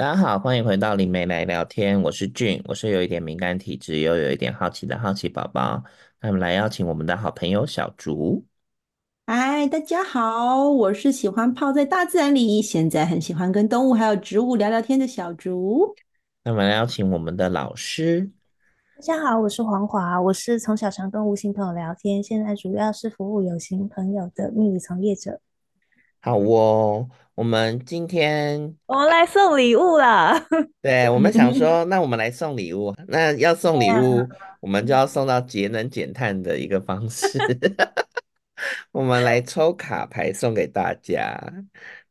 大家好，欢迎回到灵媒来聊天。我是俊，我是有一点敏感体质又有一点好奇的好奇宝宝。那我们来邀请我们的好朋友小竹。嗨，大家好，我是喜欢泡在大自然里，现在很喜欢跟动物还有植物聊聊天的小竹。那我们来邀请我们的老师。大家好，我是黄华，我是从小常跟无形朋友聊天，现在主要是服务有形朋友的秘密从业者。好哦，我们今天我们来送礼物了。对，我们想说，那我们来送礼物。那要送礼物，我们就要送到节能减碳的一个方式。我们来抽卡牌送给大家，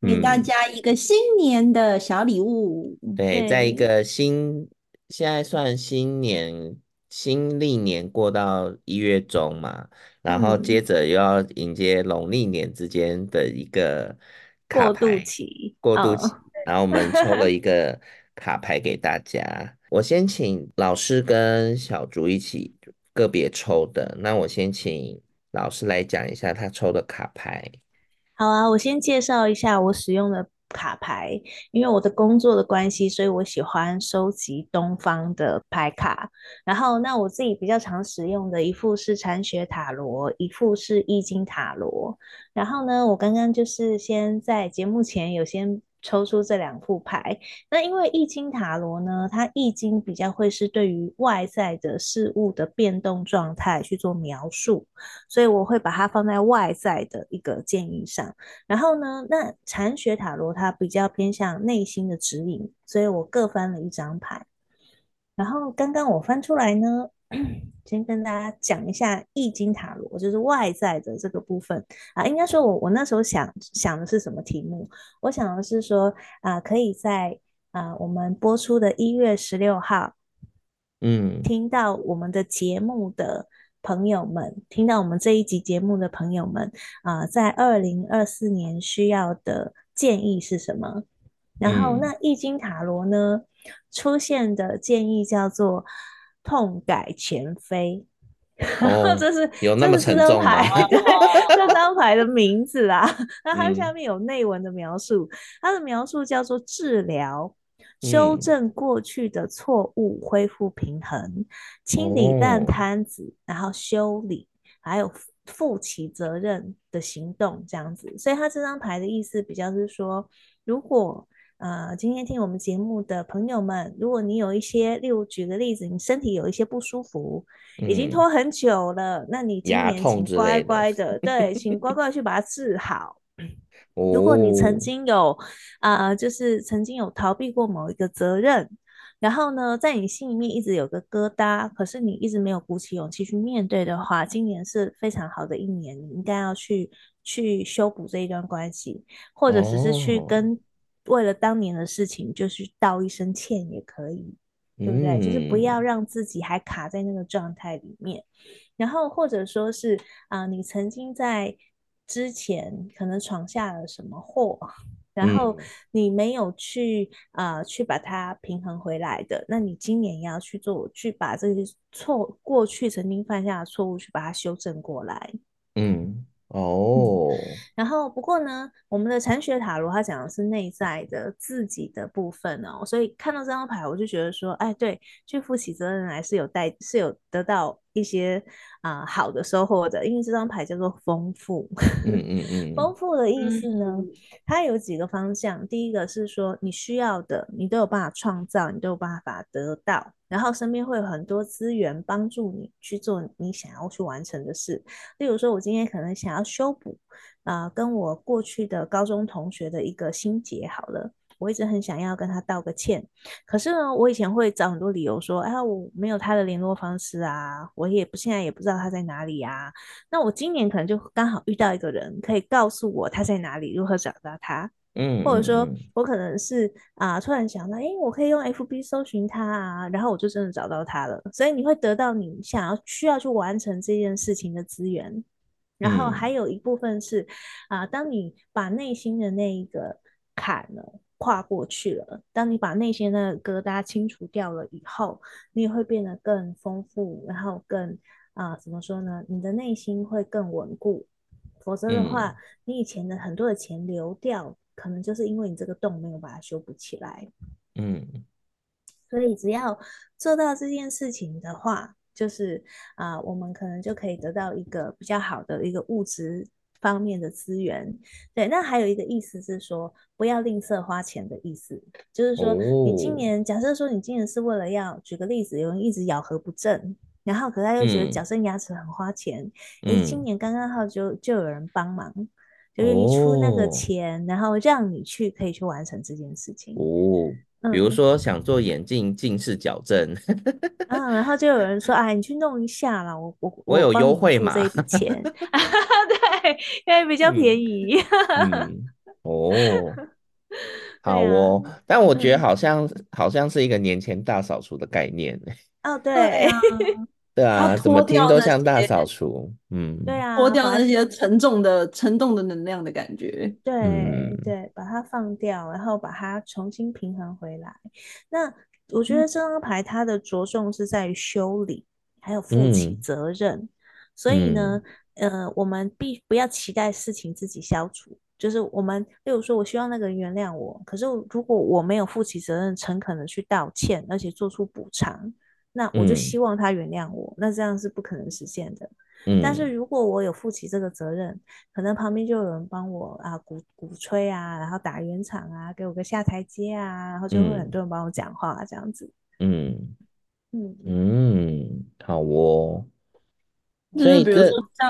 给大家一个新年的小礼物。嗯、对，在一个新，现在算新年。新历年过到一月中嘛，然后接着又要迎接农历年之间的一个卡，过渡期，过渡期。Oh. 然后我们抽了一 个卡牌给大家，我先请老师跟小竹一起个别抽的。那我先请老师来讲一下他抽的卡牌。好啊，我先介绍一下我使用的。卡牌，因为我的工作的关系，所以我喜欢收集东方的牌卡。然后，那我自己比较常使用的一副是禅学塔罗，一副是易经塔罗。然后呢，我刚刚就是先在节目前有先。抽出这两副牌，那因为易经塔罗呢，它易经比较会是对于外在的事物的变动状态去做描述，所以我会把它放在外在的一个建议上。然后呢，那禅学塔罗它比较偏向内心的指引，所以我各翻了一张牌。然后刚刚我翻出来呢。先跟大家讲一下易经塔罗，就是外在的这个部分啊。应该说我我那时候想想的是什么题目？我想的是说啊，可以在啊我们播出的一月十六号，嗯，听到我们的节目的朋友们，听到我们这一集节目的朋友们啊，在二零二四年需要的建议是什么？然后那易经塔罗呢出现的建议叫做。痛改前非，哦、这是有那么沉重吗？这张牌的名字啊，那它下面有内文的描述，嗯、它的描述叫做治疗、修正过去的错误、恢复平衡、清理烂摊子，然后修理，还有负起责任的行动，这样子。所以它这张牌的意思比较是说，如果呃，今天听我们节目的朋友们，如果你有一些，例如举个例子，你身体有一些不舒服，嗯、已经拖很久了，那你今年请乖乖的，对，请乖乖去把它治好。哦、如果你曾经有啊、呃，就是曾经有逃避过某一个责任，然后呢，在你心里面一直有个疙瘩，可是你一直没有鼓起勇气去面对的话，今年是非常好的一年，你应该要去去修补这一段关系，或者只是去跟。为了当年的事情，就是道一声歉也可以，对不对？嗯、就是不要让自己还卡在那个状态里面。然后或者说是啊、呃，你曾经在之前可能闯下了什么祸，然后你没有去啊、呃、去把它平衡回来的，那你今年要去做，去把这些错过去曾经犯下的错误去把它修正过来。嗯。哦、oh. 嗯，然后不过呢，我们的禅学塔罗它讲的是内在的自己的部分哦，所以看到这张牌，我就觉得说，哎，对，去负起责任来是有带，是有得到一些啊、呃、好的收获的，因为这张牌叫做丰富。嗯嗯嗯，丰富的意思呢，它有几个方向，第一个是说你需要的，你都有办法创造，你都有办法得到。然后身边会有很多资源帮助你去做你想要去完成的事。例如说，我今天可能想要修补啊、呃，跟我过去的高中同学的一个心结。好了，我一直很想要跟他道个歉，可是呢，我以前会找很多理由说，哎，我没有他的联络方式啊，我也不现在也不知道他在哪里啊。那我今年可能就刚好遇到一个人，可以告诉我他在哪里，如何找到他。嗯，或者说，我可能是啊、呃，突然想到，诶，我可以用 FB 搜寻他啊，然后我就真的找到他了。所以你会得到你想要需要去完成这件事情的资源。然后还有一部分是啊、呃，当你把内心的那一个坎呢跨过去了，当你把内心的疙瘩清除掉了以后，你也会变得更丰富，然后更啊、呃，怎么说呢？你的内心会更稳固。否则的话，你以前的很多的钱流掉。可能就是因为你这个洞没有把它修补起来，嗯，所以只要做到这件事情的话，就是啊、呃，我们可能就可以得到一个比较好的一个物质方面的资源。对，那还有一个意思是说，不要吝啬花钱的意思，就是说，你今年、哦、假设说你今年是为了要举个例子，有人一直咬合不正，然后可他又觉得矫正牙齿很花钱，你、嗯、今年刚刚好就就有人帮忙。就是你出那个钱，哦、然后让你去可以去完成这件事情哦。比如说想做眼镜近视矫正，嗯，然后就有人说：“哎，你去弄一下啦，我我我有优惠嘛，这一笔钱 对，因为比较便宜。嗯”嗯，哦，好哦，啊、但我觉得好像、嗯、好像是一个年前大扫除的概念。哦，对。对啊，怎么听都像大扫除，嗯，对啊，脱掉那些沉重的、沉重的能量的感觉，对、嗯、对，把它放掉，然后把它重新平衡回来。那我觉得这张牌它的着重是在于修理，嗯、还有负起责任。嗯、所以呢，嗯、呃，我们必不要期待事情自己消除，就是我们，例如说，我希望那个人原谅我，可是如果我没有负起责任，诚恳的去道歉，而且做出补偿。那我就希望他原谅我，嗯、那这样是不可能实现的。嗯、但是如果我有负起这个责任，可能旁边就有人帮我啊鼓鼓吹啊，然后打圆场啊，给我个下台阶啊，然后就会很多人帮我讲话、啊，这样子。嗯嗯嗯，好哦。就是比如说像，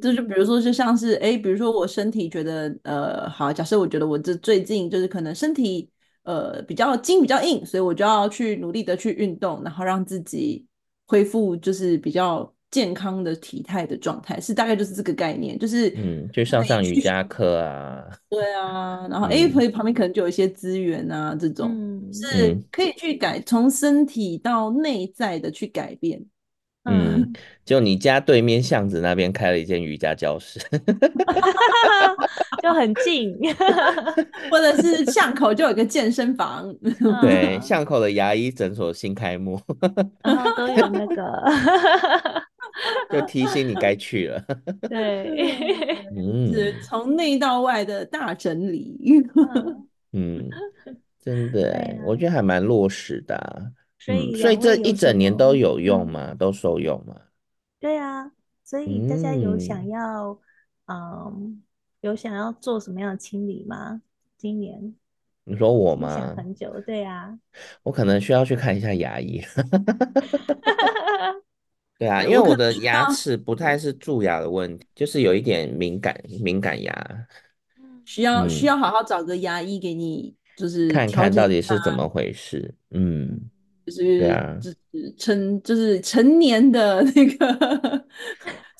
这就比如说就像是哎，比如说我身体觉得呃好，假设我觉得我这最近就是可能身体。呃，比较筋比较硬，所以我就要去努力的去运动，然后让自己恢复就是比较健康的体态的状态，是大概就是这个概念，就是嗯，就上上瑜伽课啊，对啊，然后哎，朋友、嗯、旁边可能就有一些资源啊，这种、嗯、是可以去改，从身体到内在的去改变。嗯，就你家对面巷子那边开了一间瑜伽教室，就很近，或者是巷口就有个健身房。对，巷口的牙医诊所新开幕，然后都有那个，就提醒你该去了。对，嗯，是从内到外的大整理。嗯，真的，啊、我觉得还蛮落实的、啊。所以，所以这一整年都有用吗？嗯、都受用吗？对啊，所以大家有想要，嗯，嗯，有想要做什么样的清理吗？今年？你说我吗？想很久，对啊，我可能需要去看一下牙医。对啊，因为我的牙齿不太是蛀牙的问题，就是有一点敏感，敏感牙，需要、嗯、需要好好找个牙医给你，就是看看到底是怎么回事，嗯。就是就是成就是成年的那个，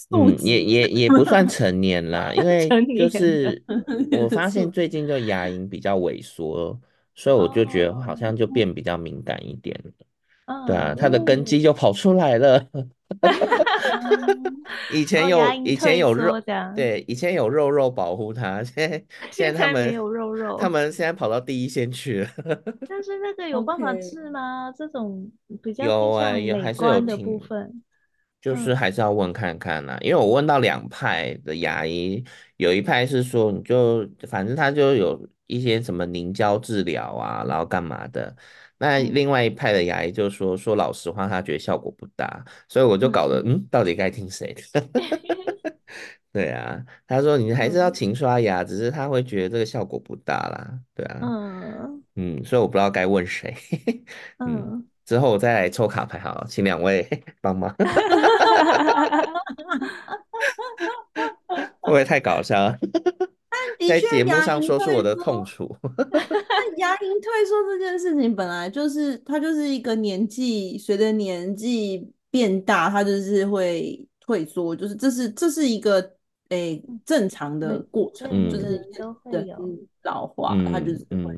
嗯，也也也不算成年啦，因 为就是 我发现最近就牙龈比较萎缩，所以我就觉得好像就变比较敏感一点了，对啊，它的根基就跑出来了。以前有以前有肉，对，以前有肉肉保护它，现在 现在他们没有肉肉，他们现在跑到第一线去了。但是那个有办法治吗？Okay. 这种比较有啊，有还是有的部分，就是还是要问看看啦。嗯、因为我问到两派的牙医，有一派是说你就反正他就有一些什么凝胶治疗啊，然后干嘛的。那另外一派的牙医就说，说老实话，他觉得效果不大，所以我就搞得嗯，嗯，到底该听谁的？对啊，他说你还是要勤刷牙，嗯、只是他会觉得这个效果不大啦，对啊，嗯。嗯，所以我不知道该问谁，嗯，嗯。之后我再来抽卡牌好，请两位 帮忙，会不会太搞笑？在节目上说出我的痛楚。那牙龈退缩这件事情本来就是，它就是一个年纪随着年纪变大，它就是会退缩，就是这是这是一个诶、欸、正常的过程，嗯、就是人老化，它就是会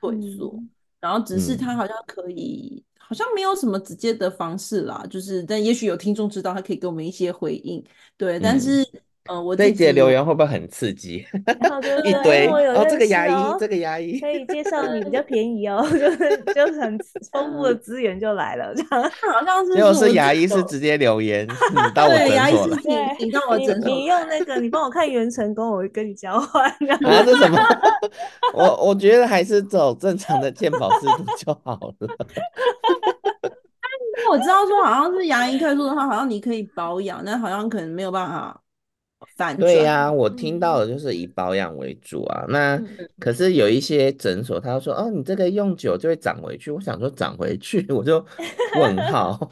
退缩。嗯、然后只是它好像可以，嗯、好像没有什么直接的方式啦，就是但也许有听众知道，他可以给我们一些回应。对，但是。嗯，我这一节留言会不会很刺激？一堆哦，这个牙医，这个牙医可以介绍你比较 便宜哦，就是就是很丰富的资源就来了，这样好像 是。如果是牙医是直接留言，你 到我诊所了，你你到我诊所，你用那个，你帮我看元成功，我会跟你交换。啊，这什么？我我觉得还是走正常的健保制度就好了。我知道说好像是牙医特殊的话，好像你可以保养，但好像可能没有办法反。对呀、啊，我听到的就是以保养为主啊。嗯、那可是有一些诊所，他说哦，你这个用久就会长回去。我想说长回去，我就问号。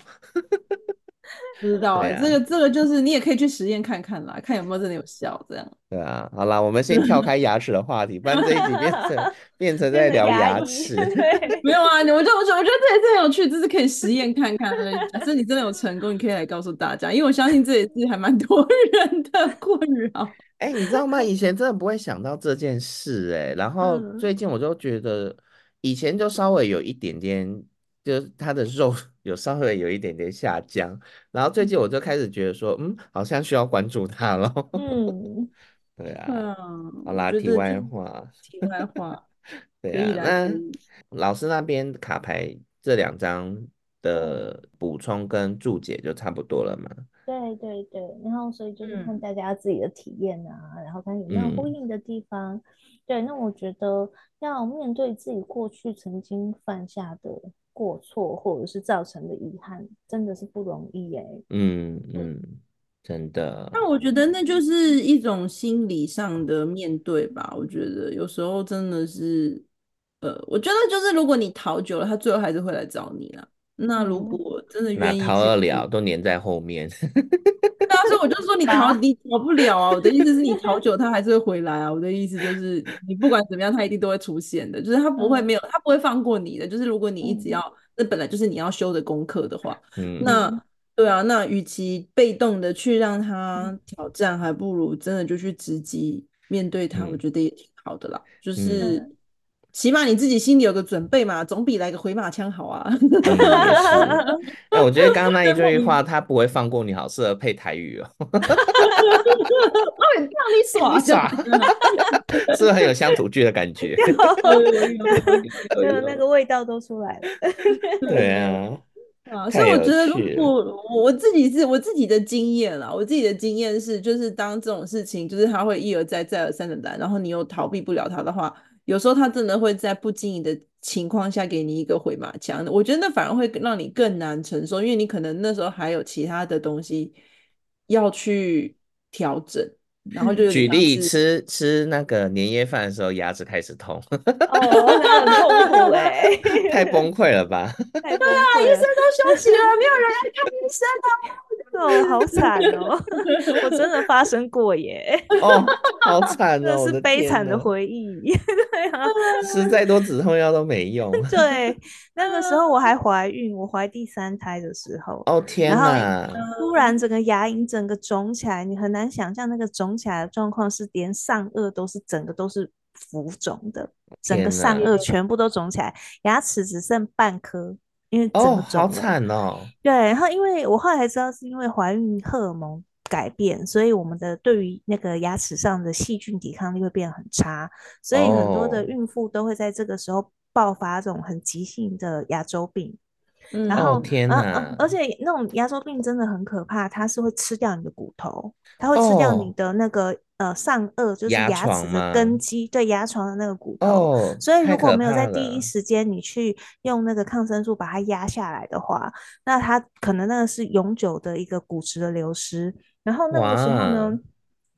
不知道哎、欸，啊、这个这个就是你也可以去实验看看啦，看有没有真的有效这样。对啊，好啦，我们先跳开牙齿的话题，不然这一集变成 变成在聊牙齿。对，没有啊，我就我觉得我觉得这也是很有趣，这是可以实验看看的。假设你真的有成功，你可以来告诉大家，因为我相信这也是还蛮多人的困扰。哎、欸，你知道吗？以前真的不会想到这件事哎、欸，然后最近我就觉得以前就稍微有一点点。就是它的肉有稍微有一点点下降，然后最近我就开始觉得说，嗯，好像需要关注他了。嗯，对啊。嗯、好啦，题外话。题外话。对啊，那老师那边卡牌这两张的补充跟注解就差不多了嘛？对对对，然后所以就是看大家自己的体验啊，嗯、然后看有没有呼应的地方。嗯、对，那我觉得要面对自己过去曾经犯下的。过错或者是造成的遗憾，真的是不容易耶。嗯嗯，真的。那我觉得那就是一种心理上的面对吧。我觉得有时候真的是，呃，我觉得就是如果你逃久了，他最后还是会来找你啦。那如果真的愿意，逃得了，都粘在后面。当时我就说 你逃，你逃不了啊！我的意思是你逃久，他还是会回来啊！我的意思就是，你不管怎么样，他一定都会出现的，就是他不会没有，他不会放过你的。就是如果你一直要，那本来就是你要修的功课的话，嗯，那对啊，那与其被动的去让他挑战，还不如真的就去直击面对他，我觉得也挺好的啦，就是。起码你自己心里有个准备嘛，总比来个回马枪好啊。哎、嗯，我觉得刚刚那一句话，他不会放过你，好适合配台语哦。让你耍耍，是不是很有乡土剧的感觉？就那个味道都出来了。对啊，啊，所以我觉得，如果我自己是我自己的经验啦，我自己的经验是，就是当这种事情，就是他会一而再、再而三的来，然后你又逃避不了他的话。有时候他真的会在不经意的情况下给你一个回马枪，我觉得那反而会让你更难承受，因为你可能那时候还有其他的东西要去调整，然后就举例吃吃那个年夜饭的时候牙齿开始痛，哦，那很痛苦 哎，太崩溃了吧？对啊，医生都休息了，没有人来看医生啊。哦，好惨哦！我真的发生过耶！哦，好惨哦！这是悲惨的回忆。对啊，吃再多止痛药都没用。对，那个时候我还怀孕，我怀第三胎的时候。哦天哪！突然整个牙龈整个肿起来，你很难想象那个肿起来的状况是连上颚都是整个都是浮肿的，整个上颚全部都肿起来，牙齿只剩半颗。因为哦，好惨哦！对，然后因为我后来才知道，是因为怀孕荷尔蒙改变，所以我们的对于那个牙齿上的细菌抵抗力会变得很差，所以很多的孕妇都会在这个时候爆发这种很急性的牙周病。嗯、然后，哦、天哪、啊！而且那种牙周病真的很可怕，它是会吃掉你的骨头，它会吃掉你的那个。哦呃，上颚就是牙齿的根基，对牙床的那个骨头。哦，所以如果没有在第一时间你去用那个抗生素把它压下来的话，那它可能那个是永久的一个骨质的流失。然后那个时候呢，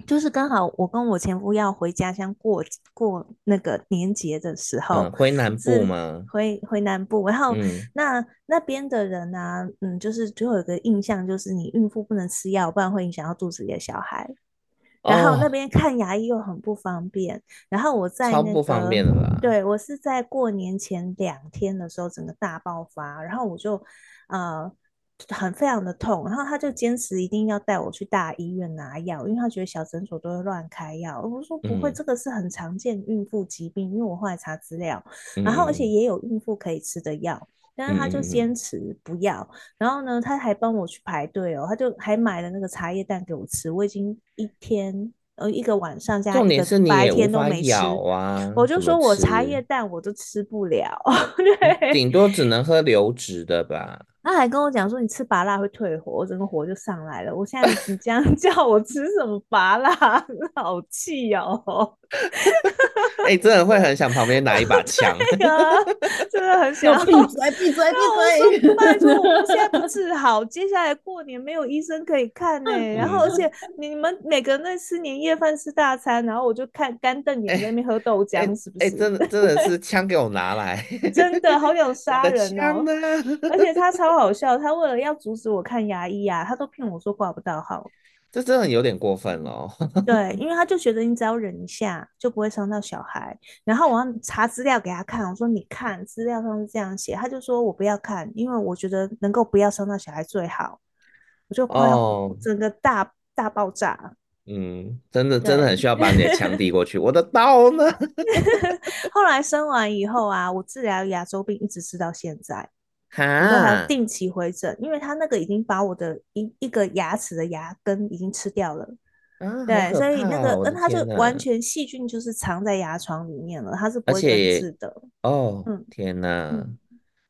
就是刚好我跟我前夫要回家乡过过那个年节的时候，嗯、回南部吗？回回南部，然后、嗯、那那边的人呢、啊，嗯，就是就有个印象，就是你孕妇不能吃药，不然会影响到肚子里的小孩。然后那边看牙医又很不方便，哦、然后我在那个超不方便的啦。对，我是在过年前两天的时候，整个大爆发，然后我就呃很非常的痛，然后他就坚持一定要带我去大医院拿药，因为他觉得小诊所都会乱开药。我说不会，嗯、这个是很常见孕妇疾病，因为我后来查资料，然后而且也有孕妇可以吃的药。但是他就坚持不要。嗯、然后呢，他还帮我去排队哦，他就还买了那个茶叶蛋给我吃。我已经一天呃一个晚上加一个白天都没吃啊，我就说我茶叶蛋我都吃不了，对，顶多只能喝流质的吧。他还跟我讲说，你吃拔辣会退火，我整个火就上来了。我现在你这样 叫我吃什么拔辣，好气哦！哎、欸，真的会很想旁边拿一把枪，真的很想闭嘴闭嘴闭嘴！拜托，我现在不治好，接下来过年没有医生可以看呢、欸。然后，而且你们每个人在吃年夜饭吃大餐，然后我就看干瞪眼在那边喝豆浆，是不是？哎、真的真的是枪给我拿来，真的好想杀人哦！而且他超。好笑，他为了要阻止我看牙医啊，他都骗我说挂不到号，这真的有点过分哦。对，因为他就觉得你只要忍一下就不会伤到小孩。然后我要查资料给他看，我说你看资料上是这样写，他就说我不要看，因为我觉得能够不要伤到小孩最好。我就快要整个大、oh. 大爆炸。嗯，真的真的很需要把你的枪递 过去，我的刀呢？后来生完以后啊，我治疗牙周病一直治到现在。哈，还定期回诊，因为他那个已经把我的一一个牙齿的牙根已经吃掉了。啊、对，所以那个，那他就完全细菌就是藏在牙床里面了，它是不会根治的。哦，嗯、天哪、嗯，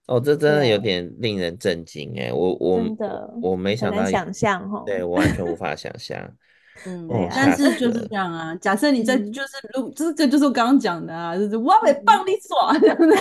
哦，这真的有点令人震惊哎，我我真的我没想到，想象哈，对我完全无 法想象。嗯，但是就是这样啊。假设你在，就是如，这这就是我刚刚讲的啊，就是我会帮你耍这样的。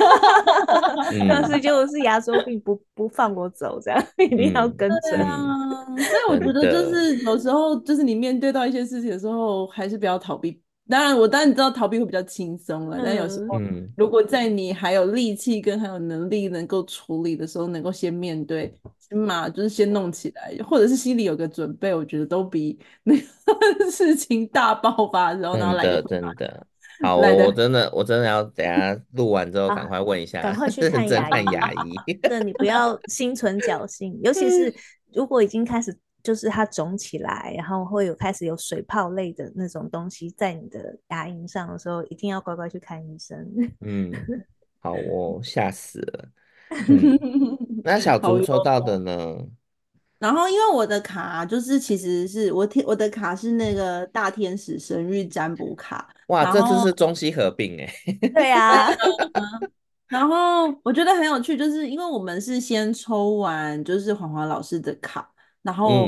但是就是牙周病不不放我走，这样一定要跟着。啊，所以我觉得就是有时候就是你面对到一些事情的时候，还是不要逃避。当然，我当然知道逃避会比较轻松了，嗯，但有时候，如果在你还有力气跟还有能力能够处理的时候，能够先面对，起码就是先弄起来，或者是心里有个准备，我觉得都比那个事情大爆发的时候然后来的真的。好，我我真的我真的要等下录完之后赶快问一下，赶快 去看牙医。看牙医，对，你不要心存侥幸，尤其是如果已经开始。就是它肿起来，然后会有开始有水泡类的那种东西在你的牙龈上的时候，一定要乖乖去看医生。嗯，好哦，吓死了。嗯、那小猪抽到的呢？然后因为我的卡就是其实是我天，我的卡是那个大天使生日占卜卡。哇，这次是中西合并哎。对呀、啊。然后我觉得很有趣，就是因为我们是先抽完就是黄华老师的卡。然后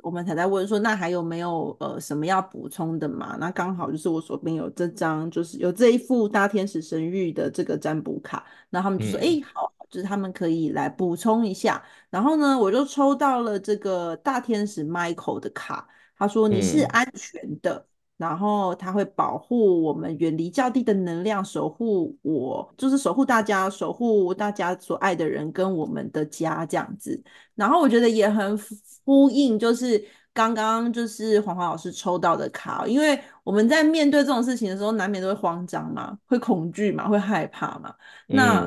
我们才在问说，那还有没有呃什么要补充的嘛？那刚好就是我手边有这张，就是有这一副大天使神谕的这个占卜卡，然后他们就说，哎、嗯，好，就是他们可以来补充一下。然后呢，我就抽到了这个大天使 Michael 的卡，他说你是安全的。嗯然后它会保护我们，远离较低的能量，守护我，就是守护大家，守护大家所爱的人跟我们的家这样子。然后我觉得也很呼应，就是刚刚就是黄华老师抽到的卡，因为我们在面对这种事情的时候，难免都会慌张嘛，会恐惧嘛，会害怕嘛，那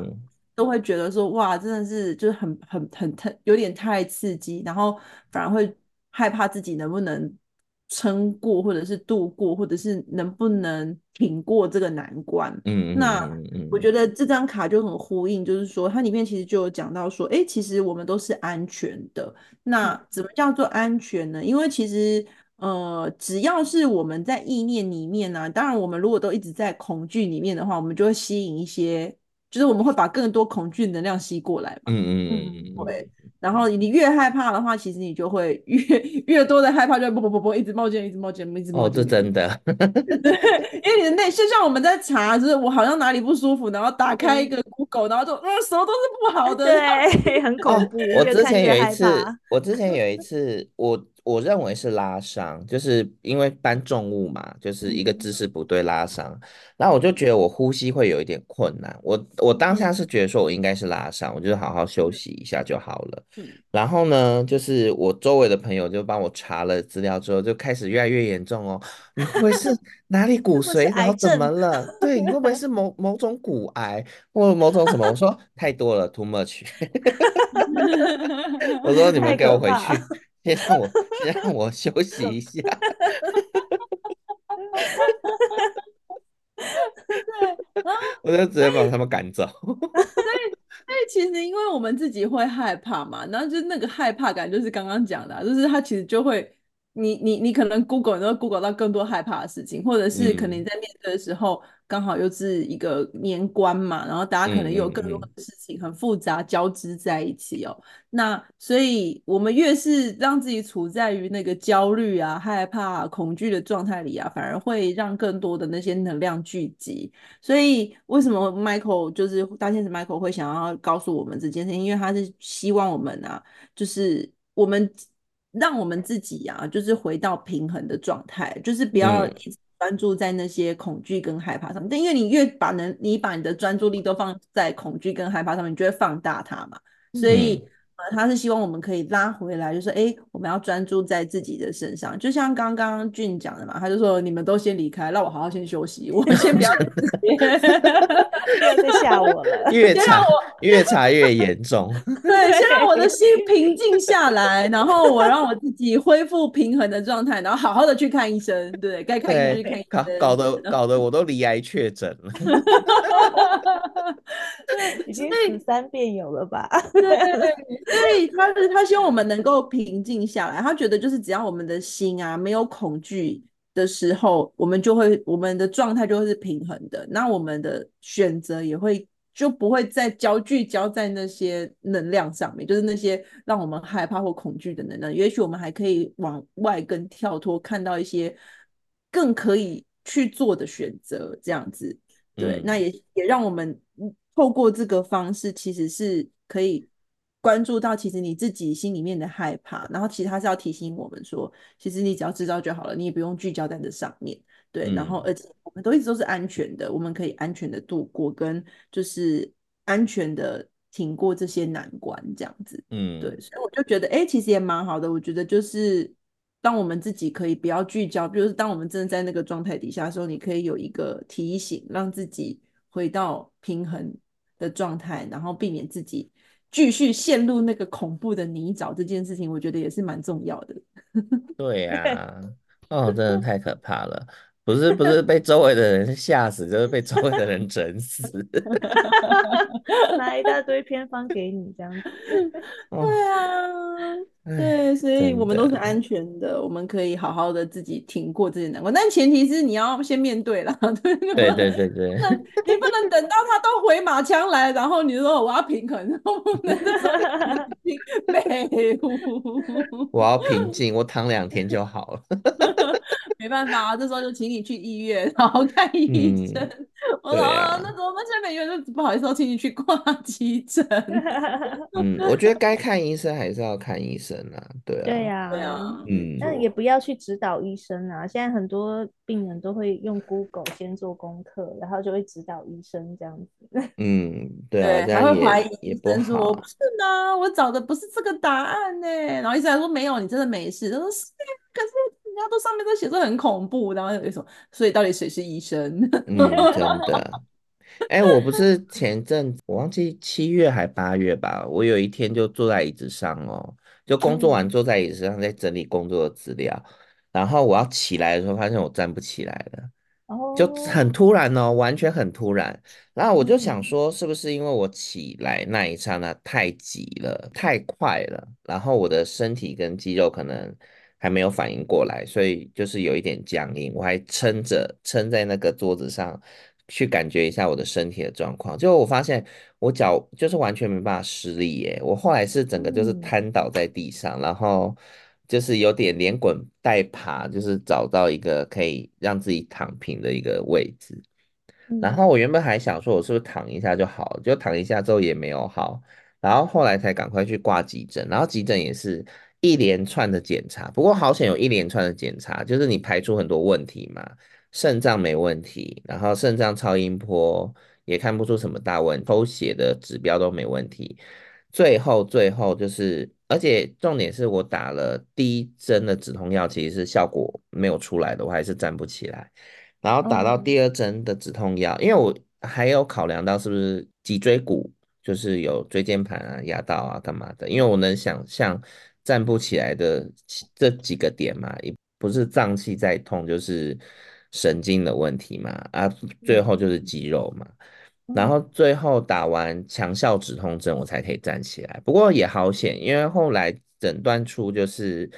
都会觉得说哇，真的是就是很很很太有点太刺激，然后反而会害怕自己能不能。撑过，或者是度过，或者是能不能挺过这个难关？嗯，那我觉得这张卡就很呼应，就是说它里面其实就有讲到说，哎，其实我们都是安全的。那怎么叫做安全呢？因为其实呃，只要是我们在意念里面呢、啊，当然我们如果都一直在恐惧里面的话，我们就会吸引一些，就是我们会把更多恐惧能量吸过来嘛。嗯嗯嗯，对。然后你越害怕的话，其实你就会越 越多的害怕，就会不不不不一直冒尖，一直冒尖，一直冒尖。哦，这真的。对，因为你的内，就像我们在查，就是我好像哪里不舒服，然后打开一个 Google，然后就嗯，什么都是不好的。对，很恐怖。哦，我之前有一次，我之前有一次，我。我认为是拉伤，就是因为搬重物嘛，就是一个姿势不对拉伤。然后我就觉得我呼吸会有一点困难。我我当下是觉得说我应该是拉伤，我就好好休息一下就好了。然后呢，就是我周围的朋友就帮我查了资料之后，就开始越来越严重哦。你会不会是 哪里骨髓，然后怎么了？对，你会不会是 某某种骨癌或者某种什么？我说太多了，too much。我说你们给我回去。先让我先让我休息一下，对，我就直接把他们赶走。所以，所以其实因为我们自己会害怕嘛，然后就那个害怕感就是刚刚讲的、啊，就是他其实就会。你你你可能 Google，你都 Google 到更多害怕的事情，或者是可能你在面对的时候，刚好又是一个年关嘛，然后大家可能又有更多的事情很复杂交织在一起哦。那所以我们越是让自己处在于那个焦虑啊、害怕啊、恐惧的状态里啊，反而会让更多的那些能量聚集。所以为什么 Michael 就是大天使 Michael 会想要告诉我们这件事情？因为他是希望我们啊，就是我们。让我们自己呀、啊，就是回到平衡的状态，就是不要一直专注在那些恐惧跟害怕上面。但、嗯、因为你越把能，你把你的专注力都放在恐惧跟害怕上面，你就会放大它嘛。所以。嗯他是希望我们可以拉回来，就是哎，我们要专注在自己的身上，就像刚刚俊讲的嘛，他就说你们都先离开，让我好好先休息，我先不要 再 吓我了，越查越查越严重。对，先让我的心平静下来，然后我让我自己恢复平衡的状态，然后好好的去看医生，对，该看医生去看医生。搞搞得搞得我都罹癌确诊了，对，已经十三遍有了吧？对对对。所以他是他希望我们能够平静下来，他觉得就是只要我们的心啊没有恐惧的时候，我们就会我们的状态就会是平衡的，那我们的选择也会就不会再焦聚焦在那些能量上面，就是那些让我们害怕或恐惧的能量。也许我们还可以往外跟跳脱，看到一些更可以去做的选择，这样子。对，嗯、那也也让我们透过这个方式，其实是可以。关注到其实你自己心里面的害怕，然后其实他是要提醒我们说，其实你只要知道就好了，你也不用聚焦在这上面，对。嗯、然后而且我们都一直都是安全的，我们可以安全的度过，跟就是安全的挺过这些难关，这样子。嗯，对。所以我就觉得，哎、欸，其实也蛮好的。我觉得就是当我们自己可以不要聚焦，比如当我们真的在那个状态底下的时候，你可以有一个提醒，让自己回到平衡的状态，然后避免自己。继续陷入那个恐怖的泥沼，这件事情我觉得也是蛮重要的。对呀、啊，哦，真的太可怕了！不是不是被周围的人吓死，就是被周围的人整死。拿一大堆偏方给你这样子。对啊。对，所以我们都是安全的，的我们可以好好的自己挺过这些难关，但前提是你要先面对了，对对对对对，你不能等到他都回马枪来，然后你说我要平衡，不能我要平静，我躺两天就好了。没办法啊，这时候就请你去医院，然后看医生。嗯、我说、啊、那怎么办？现在每个人都不好意思，要请你去挂 急诊。嗯，我觉得该看医生还是要看医生啊，对啊，对呀，对啊，嗯，但也不要去指导医生啊。现在很多病人都会用 Google 先做功课，然后就会指导医生这样子。嗯，对啊，对，还会怀疑医生说不是呢，我找的不是这个答案呢。然后医生还说没有，你真的没事。他说是，可是。他都上面都写着很恐怖，然后有什么？所以到底谁是医生？嗯，真的。哎、欸，我不是前阵子我忘记七月还八月吧，我有一天就坐在椅子上哦，就工作完坐在椅子上在整理工作的资料，嗯、然后我要起来的时候，发现我站不起来了。就很突然哦，完全很突然。然后我就想说，是不是因为我起来那一刹那太急了，太快了，然后我的身体跟肌肉可能。还没有反应过来，所以就是有一点僵硬。我还撑着撑在那个桌子上，去感觉一下我的身体的状况。结果我发现我脚就是完全没办法施力耶。我后来是整个就是瘫倒在地上，嗯、然后就是有点连滚带爬，就是找到一个可以让自己躺平的一个位置。嗯、然后我原本还想说，我是不是躺一下就好，就躺一下之后也没有好，然后后来才赶快去挂急诊，然后急诊也是。一连串的检查，不过好险有一连串的检查，就是你排除很多问题嘛，肾脏没问题，然后肾脏超音波也看不出什么大问题，抽血的指标都没问题，最后最后就是，而且重点是我打了第一针的止痛药，其实是效果没有出来的，我还是站不起来，然后打到第二针的止痛药，因为我还有考量到是不是脊椎骨，就是有椎间盘啊压到啊干嘛的，因为我能想象。站不起来的这几个点嘛，也不是脏器在痛，就是神经的问题嘛，啊，最后就是肌肉嘛。然后最后打完强效止痛针，我才可以站起来。不过也好险，因为后来诊断出就是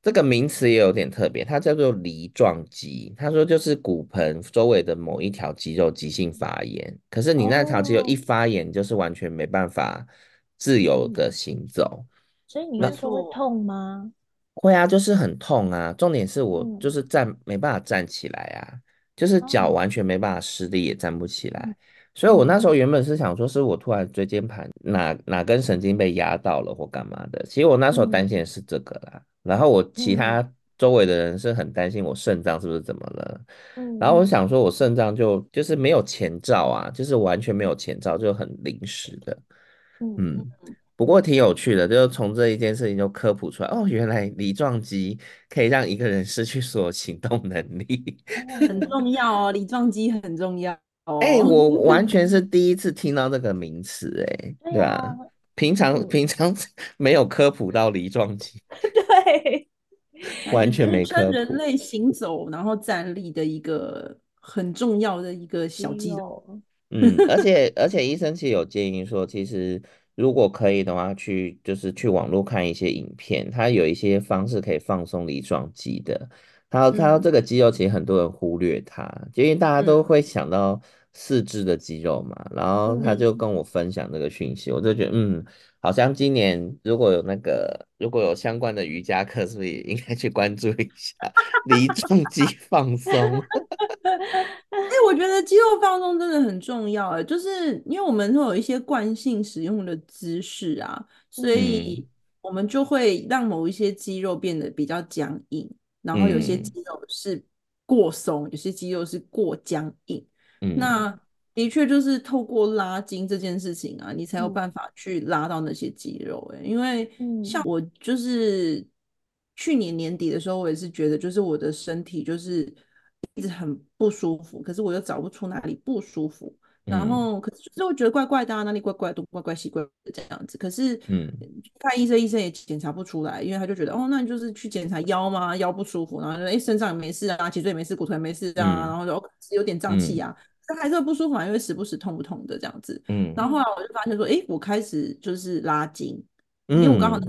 这个名词也有点特别，它叫做梨状肌。他说就是骨盆周围的某一条肌肉急性发炎，可是你那条肌肉一发炎，就是完全没办法自由的行走。所以你那时候会痛吗？会啊，就是很痛啊。重点是我就是站没办法站起来啊，就是脚完全没办法施力，也站不起来。所以我那时候原本是想说，是我突然椎间盘哪哪根神经被压到了或干嘛的。其实我那时候担心的是这个啦。然后我其他周围的人是很担心我肾脏是不是怎么了。然后我想说，我肾脏就就是没有前兆啊，就是完全没有前兆，就很临时的。嗯，不过挺有趣的，就是从这一件事情就科普出来，哦，原来梨状肌可以让一个人失去所有行动能力，很重要哦，梨状肌很重要。哎、欸，我完全是第一次听到这个名词，哎，对吧？平常平常没有科普到梨状肌，对，完全没科普。人类行走然后站立的一个很重要的一个小肌肉。嗯，而 且而且医生其实有建议说，其实如果可以的话，去就是去网络看一些影片，它有一些方式可以放松梨状肌的。他说他说这个肌肉其实很多人忽略它，因为大家都会想到。四肢的肌肉嘛，然后他就跟我分享这个讯息，嗯、我就觉得嗯，好像今年如果有那个如果有相关的瑜伽课，是不是也应该去关注一下 梨状肌放松？哎、欸，我觉得肌肉放松真的很重要哎，就是因为我们会有一些惯性使用的姿势啊，所以我们就会让某一些肌肉变得比较僵硬，然后有些肌肉是过松，有些肌肉是过僵硬。那的确就是透过拉筋这件事情啊，你才有办法去拉到那些肌肉哎。因为像我就是去年年底的时候，我也是觉得就是我的身体就是一直很不舒服，可是我又找不出哪里不舒服。然后，可是就是会觉得怪怪的，啊，哪里怪怪，都怪怪奇怪的这样子。可是，嗯，看医生，医生也检查不出来，因为他就觉得，哦，那你就是去检查腰嘛？腰不舒服，然后就，哎，身上也没事啊，脊椎也没事，骨头也没事啊，然后就哦，有点胀气啊，但还是会不舒服，因为时不时痛不痛的这样子。嗯，然后后来我就发现说，哎，我开始就是拉筋，因为我刚好。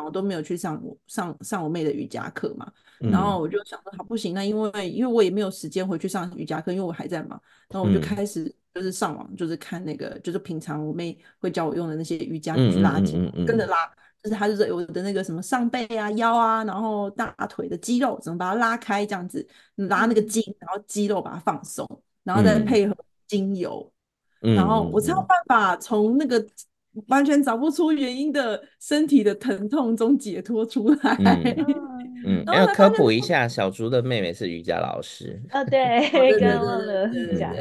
我都没有去上我上上我妹的瑜伽课嘛，然后我就想说，好不行，那因为因为我也没有时间回去上瑜伽课，因为我还在忙，然后我就开始就是上网，就是看那个，就是平常我妹会教我用的那些瑜伽去拉筋，跟着拉，就是她就是我的那个什么上背啊、腰啊，然后大腿的肌肉怎么把它拉开，这样子拉那个筋，然后肌肉把它放松，然后再配合精油，然后我才有办法从那个。完全找不出原因的身体的疼痛中解脱出来。嗯，要科普一下，小竹的妹妹是瑜伽老师。啊，对，跟我的瑜伽。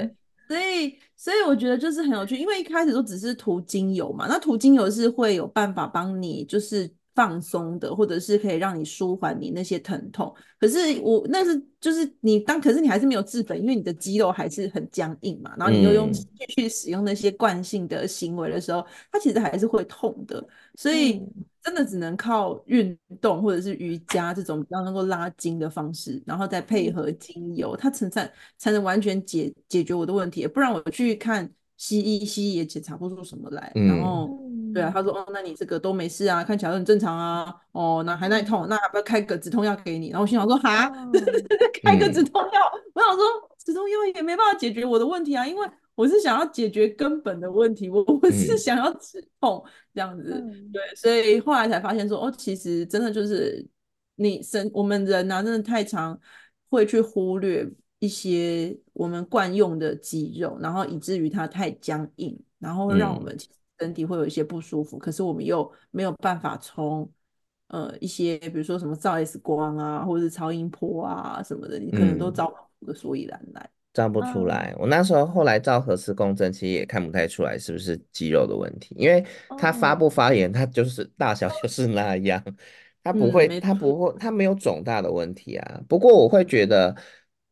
所以，所以我觉得就是很有趣，因为一开始都只是涂精油嘛，那涂精油是会有办法帮你就是。放松的，或者是可以让你舒缓你那些疼痛。可是我那是就是你当，可是你还是没有治本，因为你的肌肉还是很僵硬嘛。然后你又用继续使用那些惯性的行为的时候，它其实还是会痛的。所以真的只能靠运动或者是瑜伽这种比较能够拉筋的方式，然后再配合精油，它才才才能完全解解决我的问题。不然我去看西医，西医也检查不出什么来。然后。对啊，他说哦，那你这个都没事啊，看起来都很正常啊。哦，那还耐痛，那要不要开个止痛药给你？然后我心想说哈，哦、开个止痛药，嗯、我想说止痛药也没办法解决我的问题啊，因为我是想要解决根本的问题，我我是想要止痛这样子。嗯、对，所以后来才发现说哦，其实真的就是你身我们人啊，真的太常会去忽略一些我们惯用的肌肉，然后以至于它太僵硬，然后让我们。身体会有一些不舒服，可是我们又没有办法从呃一些比如说什么照 X 光啊，或者是超音波啊什么的，你可能都照不出个所以然来，照不出来。我那时候后来照核磁共振，其实也看不太出来是不是肌肉的问题，因为它发不发炎，它就是大小就是那样，它不会，它不会，它没有肿大的问题啊。不过我会觉得。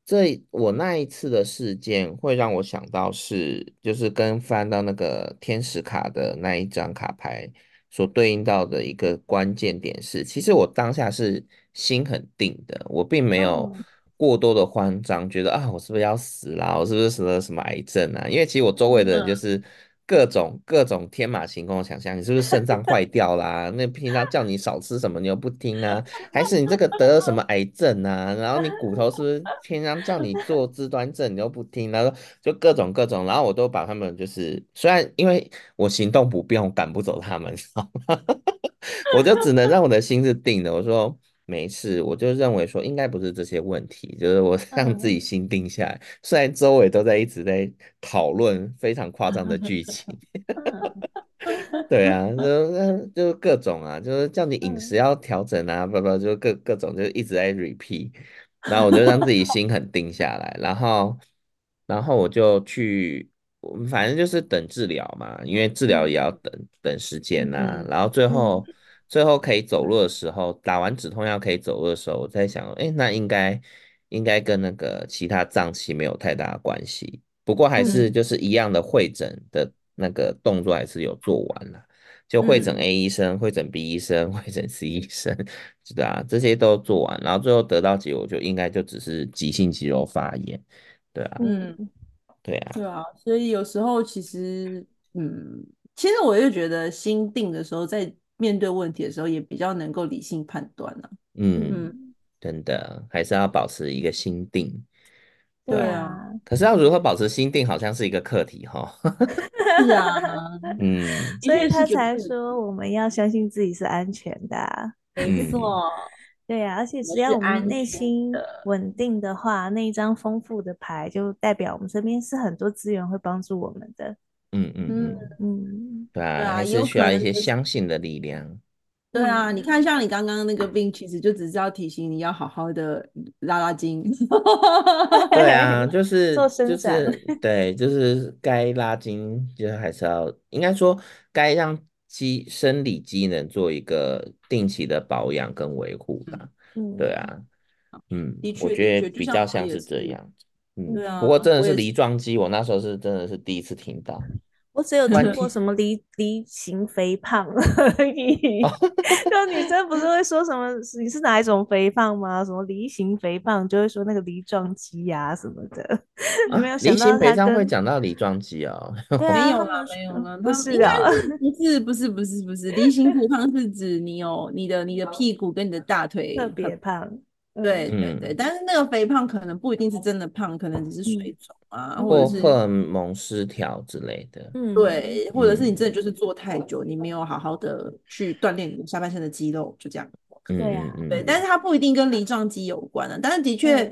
这我那一次的事件会让我想到是，就是跟翻到那个天使卡的那一张卡牌所对应到的一个关键点是，其实我当下是心很定的，我并没有过多的慌张，觉得啊，我是不是要死啦？我是不是得了什么癌症啊？因为其实我周围的人就是各种、各种天马行空的想象，你是不是肾脏坏掉啦？那平常叫你少吃什么，你又不听啊？还是你这个得了什么癌症啊？然后你骨头是不是平常叫你做肢端正，你又不听？然后就各种各种，然后我都把他们就是，虽然因为我行动不便，我赶不走他们，我就只能让我的心是定的。我说。没事，我就认为说应该不是这些问题，就是我 让自己心定下来。嗯、虽然周围都在一直在讨论非常夸张的剧情，对啊，就就各种啊，就是叫你饮食要调整啊，不不，就各各种就一直在 repeat，然后我就让自己心很定下来，然后然后我就去，反正就是等治疗嘛，因为治疗也要等等时间啊，然后最后。最后可以走路的时候，打完止痛药可以走路的时候，我在想，哎，那应该应该跟那个其他脏器没有太大的关系。不过还是就是一样的会诊的那个动作还是有做完了，就会诊 A 医生、会诊 B 医生、会诊 C 医生，是的啊，这些都做完，然后最后得到结果就应该就只是急性肌肉发炎，对啊，嗯，对啊，对啊，所以有时候其实，嗯，其实我就觉得心定的时候在。面对问题的时候，也比较能够理性判断呢、啊。嗯，嗯真的还是要保持一个心定。对啊，可是要如何保持心定，好像是一个课题哈。是啊，嗯，所以他才说我们要相信自己是安全的、啊。没错、嗯，对、啊，而且只要我们内心稳定的话，那一张丰富的牌就代表我们身边是很多资源会帮助我们的。嗯嗯嗯嗯，对啊，还是需要一些相信的力量。对啊，你看，像你刚刚那个病，其实就只是要提醒你要好好的拉拉筋。对啊，就是就是对，就是该拉筋，就是还是要，应该说该让机生理机能做一个定期的保养跟维护吧。嗯，对啊，嗯，我觉得比较像是这样。对啊，不过真的是梨状肌，我那时候是真的是第一次听到。我只有听过什么梨梨形肥胖而已，就女生不是会说什么你是哪一种肥胖吗？什么梨形肥胖就会说那个梨状肌呀什么的。啊、没有想到梨型肥胖会讲到梨状肌哦？没有了，没有了，不是啊，不是不是不是不是，梨形肥胖是指你有你的你的屁股跟你的大腿 特别胖。对对对，但是那个肥胖可能不一定是真的胖，可能只是水肿啊，嗯、或者是荷尔蒙失调之类的。嗯，对，或者是你真的就是坐太久，嗯、你没有好好的去锻炼你下半身的肌肉，就这样。对啊，对，但是它不一定跟梨状肌有关啊。但是的确，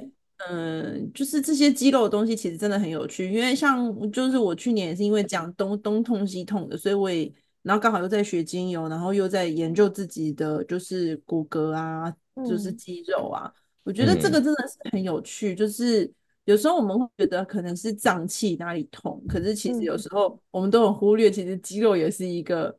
嗯、呃，就是这些肌肉的东西其实真的很有趣，因为像就是我去年也是因为讲东东痛西痛的，所以我也然后刚好又在学精油，然后又在研究自己的就是骨骼啊。就是肌肉啊，我觉得这个真的是很有趣。嗯、就是有时候我们会觉得可能是脏器哪里痛，可是其实有时候我们都很忽略，其实肌肉也是一个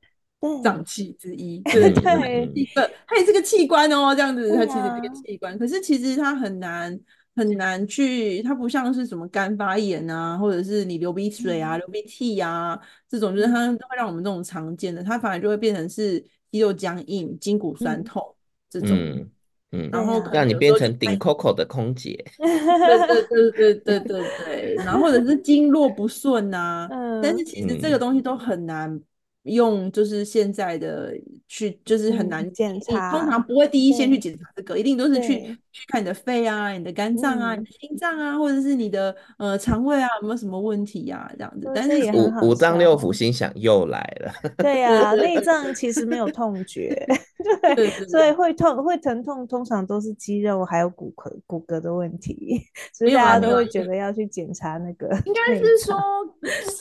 脏器之一。对，对，一个它也是个器官哦，这样子它其实是个器官，啊、可是其实它很难很难去，它不像是什么肝发炎啊，或者是你流鼻水啊、嗯、流鼻涕啊这种，就是它会让我们这种常见的，它反而就会变成是肌肉僵硬、筋骨酸痛、嗯、这种。嗯嗯，然后让你变成顶 Coco 的空姐，对对对对对对对，然后或者是经络不顺啊，但是其实这个东西都很难用，就是现在的去，就是很难检查，通常不会第一先去检查这个，一定都是去去看你的肺啊、你的肝脏啊、你的心脏啊，或者是你的呃肠胃啊，有没有什么问题啊这样子。但是五五脏六腑心想又来了，对呀，内脏其实没有痛觉。对，所以会痛会疼痛，通常都是肌肉还有骨骼骨骼的问题，所以大家都会觉得要去检查那个。应该是说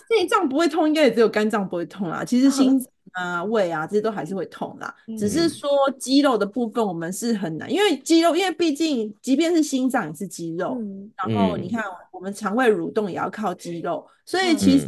内脏不会痛，应该也只有肝脏不会痛啦。其实心 脏啊、胃啊这些都还是会痛啦，只是说肌肉的部分我们是很难，因为肌肉，因为毕竟即便是心脏也是肌肉，然后你看我们肠胃蠕动也要靠肌肉，所以其实。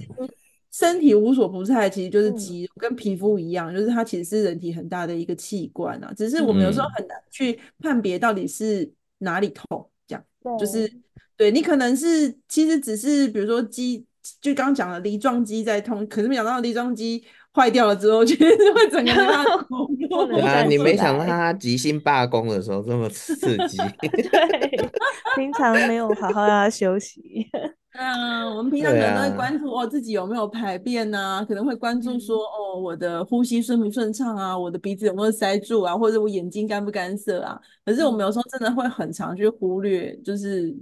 身体无所不在，其实就是肌肉，跟皮肤一样，嗯、就是它其实是人体很大的一个器官啊。只是我们有时候很难去判别到底是哪里痛，这样，嗯、就是对你可能是其实只是比如说肌，就刚刚讲的梨状肌在痛，可是没想到梨状肌坏掉了之后，其实会整个没办法工作。对啊，你没想到他急性罢工的时候这么刺激。对，平常没有好好让他休息。嗯，我们平常可能都会关注、啊、哦，自己有没有排便啊，可能会关注说、嗯、哦，我的呼吸顺不顺畅啊，我的鼻子有没有塞住啊，或者我眼睛干不干涩啊。可是我们有时候真的会很常去忽略，就是。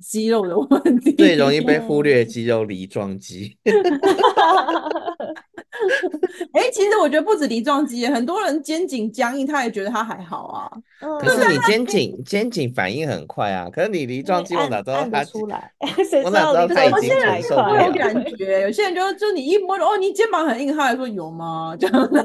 肌肉的问题，最容易被忽 略肌肉梨状肌。哎、欸，其实我觉得不止梨状肌，很多人肩颈僵硬，他也觉得他还好啊。可是你肩颈肩颈反应很快啊，可是你梨状肌我哪知道他出来？我哪知道他已经承受不了？有感觉，有些人就就你一摸哦，你肩膀很硬，他还说有吗？这样的，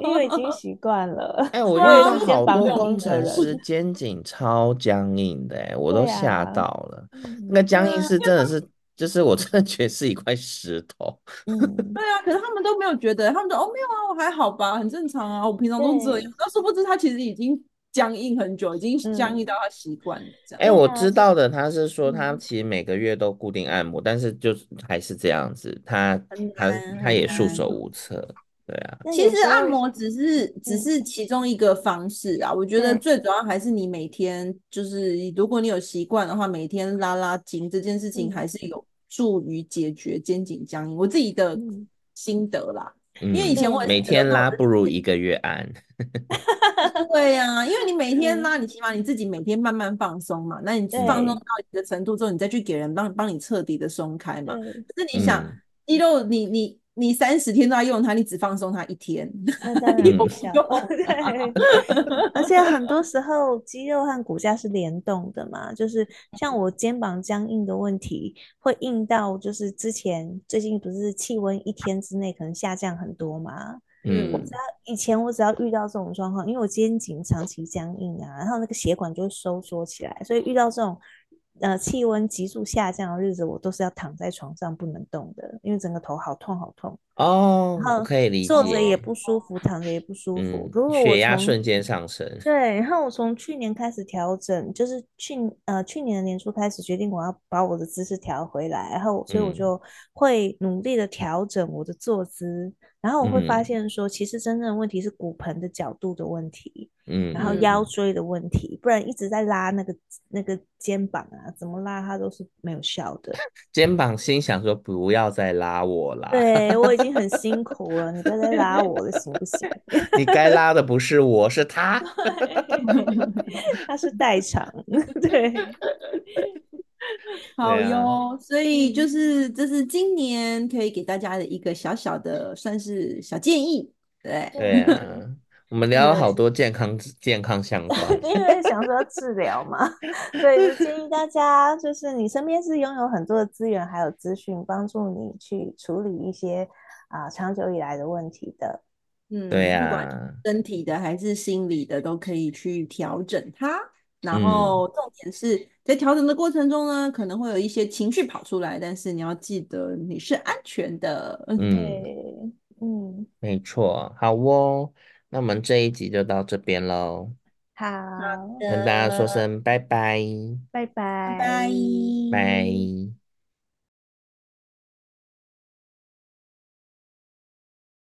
因为已经习惯了。哎、欸，我遇到好多工程师肩颈超僵硬的、欸，哎，我都吓到了。那个僵硬是真的是。就是我真的觉得是一块石头，嗯，对啊，可是他们都没有觉得，他们说哦没有啊，我还好吧，很正常啊，我平常都这样。那殊不知他其实已经僵硬很久，已经僵硬到他习惯了这样。哎、嗯欸，我知道的，他是说他其实每个月都固定按摩，嗯、但是就是还是这样子，他他他也束手无策。对啊，其实按摩只是只是其中一个方式啊，我觉得最主要还是你每天就是，如果你有习惯的话，每天拉拉筋这件事情还是有助于解决肩颈僵硬。我自己的心得啦，因为以前我每天拉不如一个月按。对呀，因为你每天拉，你起码你自己每天慢慢放松嘛，那你放松到一个程度之后，你再去给人帮帮你彻底的松开嘛。可是你想肌肉，你你。你三十天都要用它，你只放松它一天，那当然有效。对，而且很多时候肌肉和骨架是联动的嘛，就是像我肩膀僵硬的问题，会硬到就是之前最近不是气温一天之内可能下降很多嘛？嗯，我只要以前我只要遇到这种状况，因为我肩颈长期僵硬啊，然后那个血管就会收缩起来，所以遇到这种。呃，气温急速下降的日子，我都是要躺在床上不能动的，因为整个头好痛好痛哦。可以理解。坐着也不舒服，躺着也不舒服。嗯、如果血压瞬间上升。对，然后我从去年开始调整，就是去呃去年的年初开始决定我要把我的姿势调回来，然后所以我就会努力的调整我的坐姿。嗯然后我会发现说，其实真正的问题是骨盆的角度的问题，嗯，然后腰椎的问题，不然一直在拉那个那个肩膀啊，怎么拉它都是没有效的。肩膀心想说，不要再拉我了，对，我已经很 辛苦了，你不要再拉我了，行不行？你该拉的不是我，是他，他是代偿，对。好哟，啊、所以就是这是今年可以给大家的一个小小的算是小建议，对。对啊，我们 聊了好。多健康健康相 关，因为想说治疗嘛，对，就建议大家就是你身边是拥有很多的资源还有资讯，帮助你去处理一些啊、呃、长久以来的问题的，嗯，对呀、啊，不管身体的还是心理的都可以去调整它。然后重点是在调整的过程中呢，可能会有一些情绪跑出来，但是你要记得你是安全的。嗯，对，嗯，没错。好哦，那我们这一集就到这边喽。好，跟大家说声拜拜，拜拜，拜拜。拜。